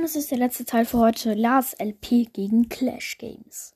Und es ist der letzte Teil für heute. Lars LP gegen Clash Games.